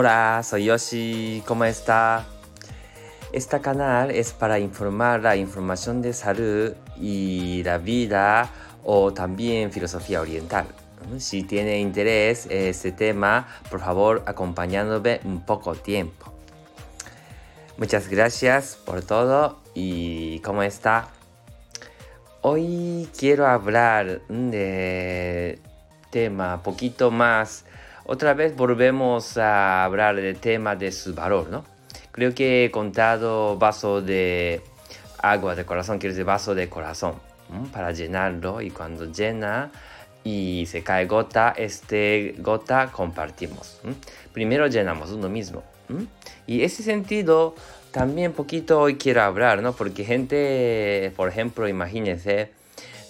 Hola, soy Yoshi, ¿cómo está? Este canal es para informar la información de salud y la vida o también filosofía oriental. Si tiene interés en este tema, por favor acompañándome un poco tiempo. Muchas gracias por todo y ¿cómo está? Hoy quiero hablar de tema poquito más otra vez volvemos a hablar del tema de su valor, ¿no? Creo que he contado vaso de agua de corazón, quiere decir vaso de corazón, para llenarlo y cuando llena y se cae gota, este gota compartimos. Primero llenamos uno mismo. Y ese sentido también poquito hoy quiero hablar, ¿no? Porque gente, por ejemplo, imagínense,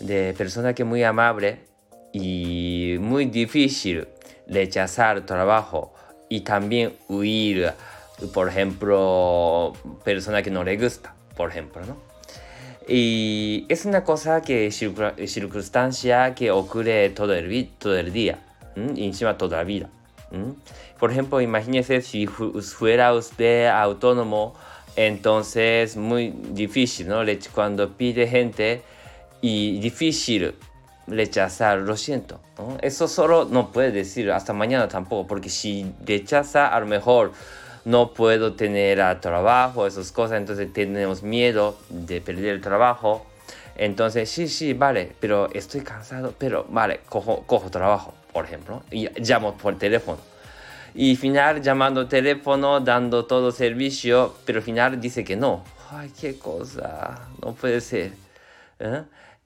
de persona que muy amable y muy difícil rechazar trabajo y también huir, por ejemplo, persona que no le gusta, por ejemplo, ¿no? Y es una cosa que circunstancia que ocurre todo el, todo el día, y encima toda la vida. Por ejemplo, imagínese si fuera usted autónomo, entonces muy difícil, ¿no? Cuando pide gente y difícil rechazar, lo siento. Eso solo no puede decir hasta mañana tampoco, porque si rechaza, a lo mejor no puedo tener trabajo, esas cosas, entonces tenemos miedo de perder el trabajo. Entonces, sí, sí, vale, pero estoy cansado, pero vale, cojo, cojo trabajo, por ejemplo, y llamo por teléfono. Y final llamando teléfono, dando todo servicio, pero final dice que no. Ay, qué cosa, no puede ser. ¿Eh?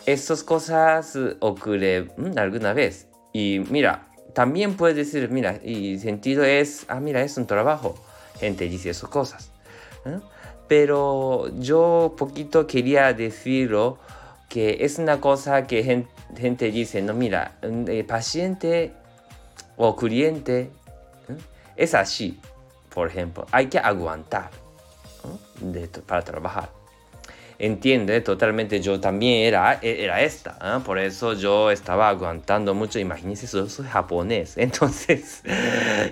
Estas cosas ocurren alguna vez. Y mira, también puedes decir, mira, y sentido es, ah, mira, es un trabajo. Gente dice esas cosas. ¿eh? Pero yo poquito quería decirlo que es una cosa que gente, dice, no, mira, el paciente o cliente ¿eh? es así, por ejemplo, hay que aguantar para trabajar entiende totalmente, yo también era, era esta, ¿ah? por eso yo estaba aguantando mucho, imagínense, yo soy japonés, entonces,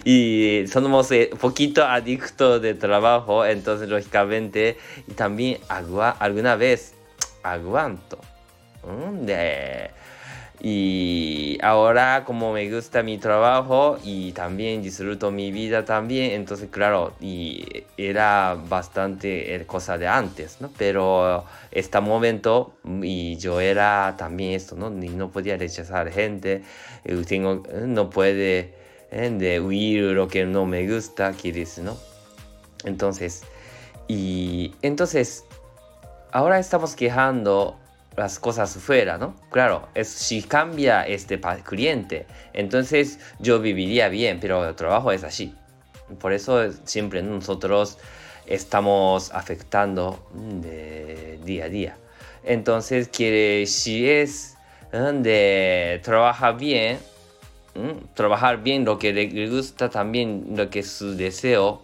y somos un eh, poquito adictos de trabajo, entonces lógicamente, también agua, alguna vez aguanto. Y ahora como me gusta mi trabajo y también disfruto mi vida también, entonces claro, y era bastante eh, cosa de antes, ¿no? Pero este momento y yo era también esto, ¿no? No podía rechazar gente, eh, tengo, eh, no puede de huir lo que no me gusta, quiere decir, ¿no? Entonces, y entonces, ahora estamos quejando las cosas fuera, ¿no? Claro, es, si cambia este cliente, entonces yo viviría bien, pero el trabajo es así. Por eso siempre nosotros estamos afectando de día a día. Entonces, quiere, si es de trabajar bien, trabajar bien lo que le gusta también, lo que es su deseo,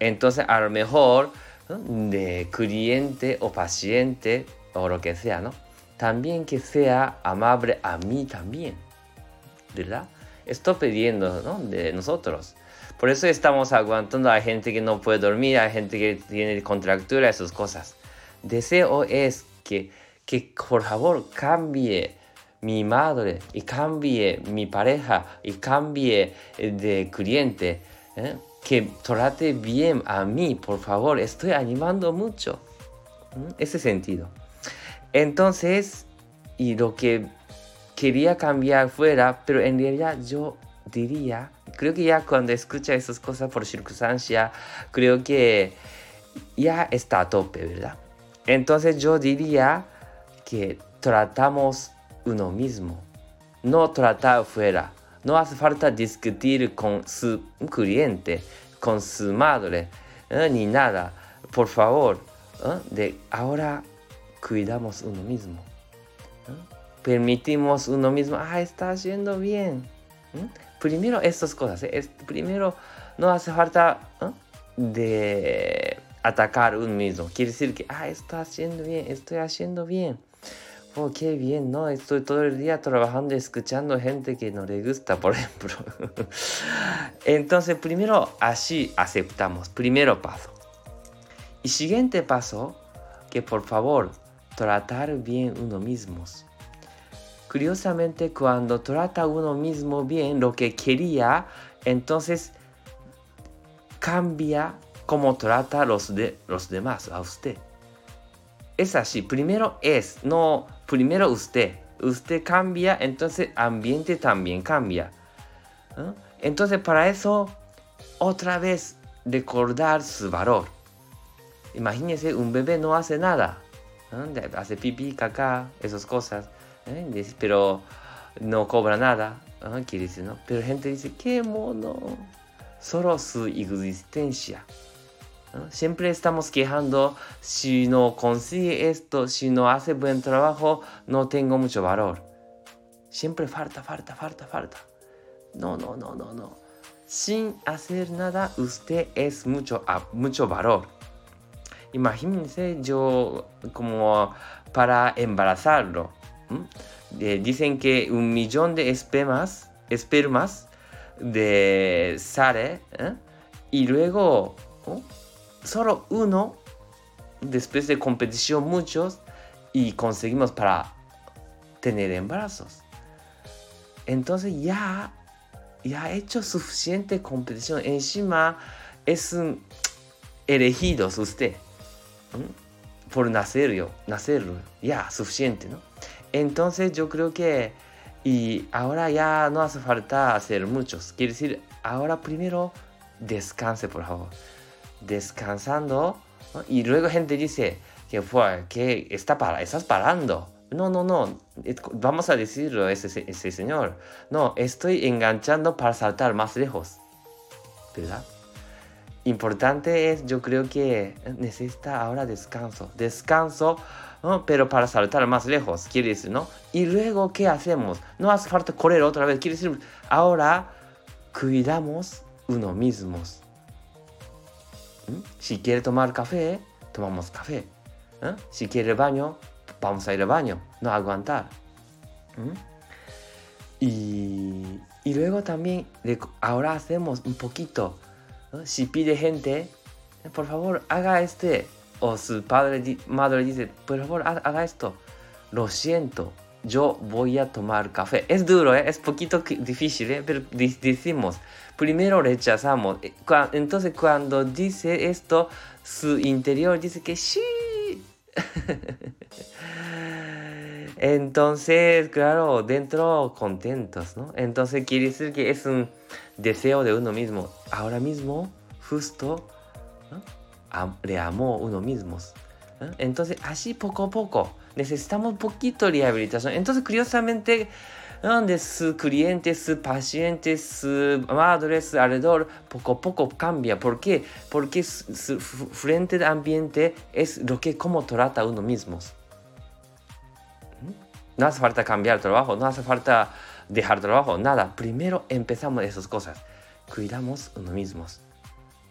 entonces a lo mejor de cliente o paciente o lo que sea, ¿no? También que sea amable a mí también. ¿Verdad? Estoy pidiendo ¿no? de nosotros. Por eso estamos aguantando a gente que no puede dormir, a gente que tiene contractura, esas cosas. Deseo es que, que por favor cambie mi madre y cambie mi pareja y cambie eh, de cliente. ¿eh? Que trate bien a mí, por favor. Estoy animando mucho. Ese sentido. Entonces, y lo que quería cambiar fuera, pero en realidad yo diría, creo que ya cuando escucha esas cosas por circunstancia, creo que ya está a tope, ¿verdad? Entonces yo diría que tratamos uno mismo, no tratar fuera. No hace falta discutir con su cliente, con su madre, ¿eh? ni nada. Por favor, ¿eh? de ahora cuidamos uno mismo. Permitimos uno mismo, ah, está haciendo bien. Primero estas cosas, ¿eh? primero no hace falta de atacar uno mismo. Quiere decir que, ah, está haciendo bien, estoy haciendo bien. oh, qué bien, ¿no? Estoy todo el día trabajando escuchando gente que no le gusta, por ejemplo. Entonces, primero así aceptamos, primero paso. Y siguiente paso, que por favor, tratar bien uno mismo. Curiosamente, cuando trata uno mismo bien lo que quería, entonces cambia cómo trata los, los demás a usted. Es así, primero es, no, primero usted. Usted cambia, entonces ambiente también cambia. Entonces para eso, otra vez recordar su valor. Imagínese, un bebé no hace nada. Hace pipí, caca, esas cosas. ¿eh? Pero no cobra nada. Quiere decir, ¿no? Pero gente dice, qué mono. Solo su existencia. Siempre estamos quejando, si no consigue esto, si no hace buen trabajo, no tengo mucho valor. Siempre falta, falta, falta, falta. No, no, no, no, no. Sin hacer nada, usted es mucho, mucho valor. Imagínense yo como para embarazarlo. Eh, dicen que un millón de espermas, espermas de sale ¿eh? y luego solo uno, después de competición muchos, y conseguimos para tener embarazos. Entonces ya, ya ha hecho suficiente competición. Encima es un elegido usted por nacer yo, nacerlo. Ya, suficiente, ¿no? Entonces yo creo que y ahora ya no hace falta hacer muchos. Quiere decir, ahora primero descanse, por favor descansando y luego gente dice que fue que está para, estás parando. No, no, no, vamos a decirlo ese, ese señor. No, estoy enganchando para saltar más lejos. ¿Verdad? Importante es, yo creo que necesita ahora descanso. Descanso, pero para saltar más lejos, quiere decir, ¿no? Y luego, ¿qué hacemos? No hace falta correr otra vez, quiere decir, ahora cuidamos uno mismos. Si quiere tomar café, tomamos café. ¿eh? Si quiere el baño, vamos a ir al baño, no aguantar. Y, y, luego también, ahora hacemos un poquito. Si pide gente, por favor, haga este. O su padre, madre dice, por favor, haga esto. Lo siento, yo voy a tomar café. Es duro, ¿eh? es poquito difícil, ¿eh? pero decimos, primero rechazamos. Eh, entonces cuando dice esto, su interior dice que sí. Entonces, claro, dentro contentos, ¿no? Entonces quiere decir que es un deseo de uno mismo. Ahora mismo, justo, le amó uno mismo. Entonces, así poco a poco necesitamos poquito rehabilitación. Entonces, curiosamente, donde su cliente, su paciente, su madre, su alrededor, poco a poco cambia. ¿Por qué? Porque su frente de ambiente es lo que como trata uno mismo. No hace falta cambiar trabajo, no hace falta dejar trabajo, nada. Primero empezamos esas cosas. Cuidamos uno mismos.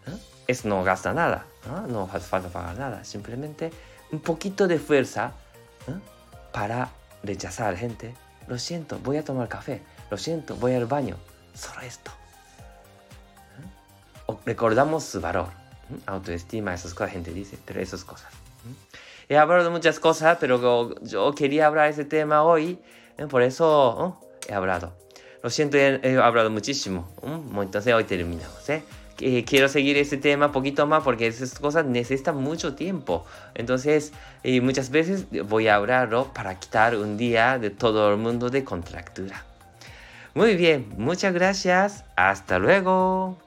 ¿Eh? Eso no gasta nada, ¿no? hace falta pagar nada. Simplemente un poquito de fuerza ¿eh? para rechazar a la gente. Lo siento, voy a tomar café. Lo siento, voy al baño. Solo esto. ¿Eh? recordamos su valor. Autoestima, esas cosas, gente dice, pero esas cosas. He hablado de muchas cosas, pero yo quería hablar de ese tema hoy. Por eso he hablado. Lo siento, he, he hablado muchísimo. Entonces hoy terminamos. ¿eh? quiero seguir ese tema un poquito más porque esas cosas necesitan mucho tiempo. Entonces, muchas veces voy a hablarlo para quitar un día de todo el mundo de contractura. Muy bien, muchas gracias. Hasta luego.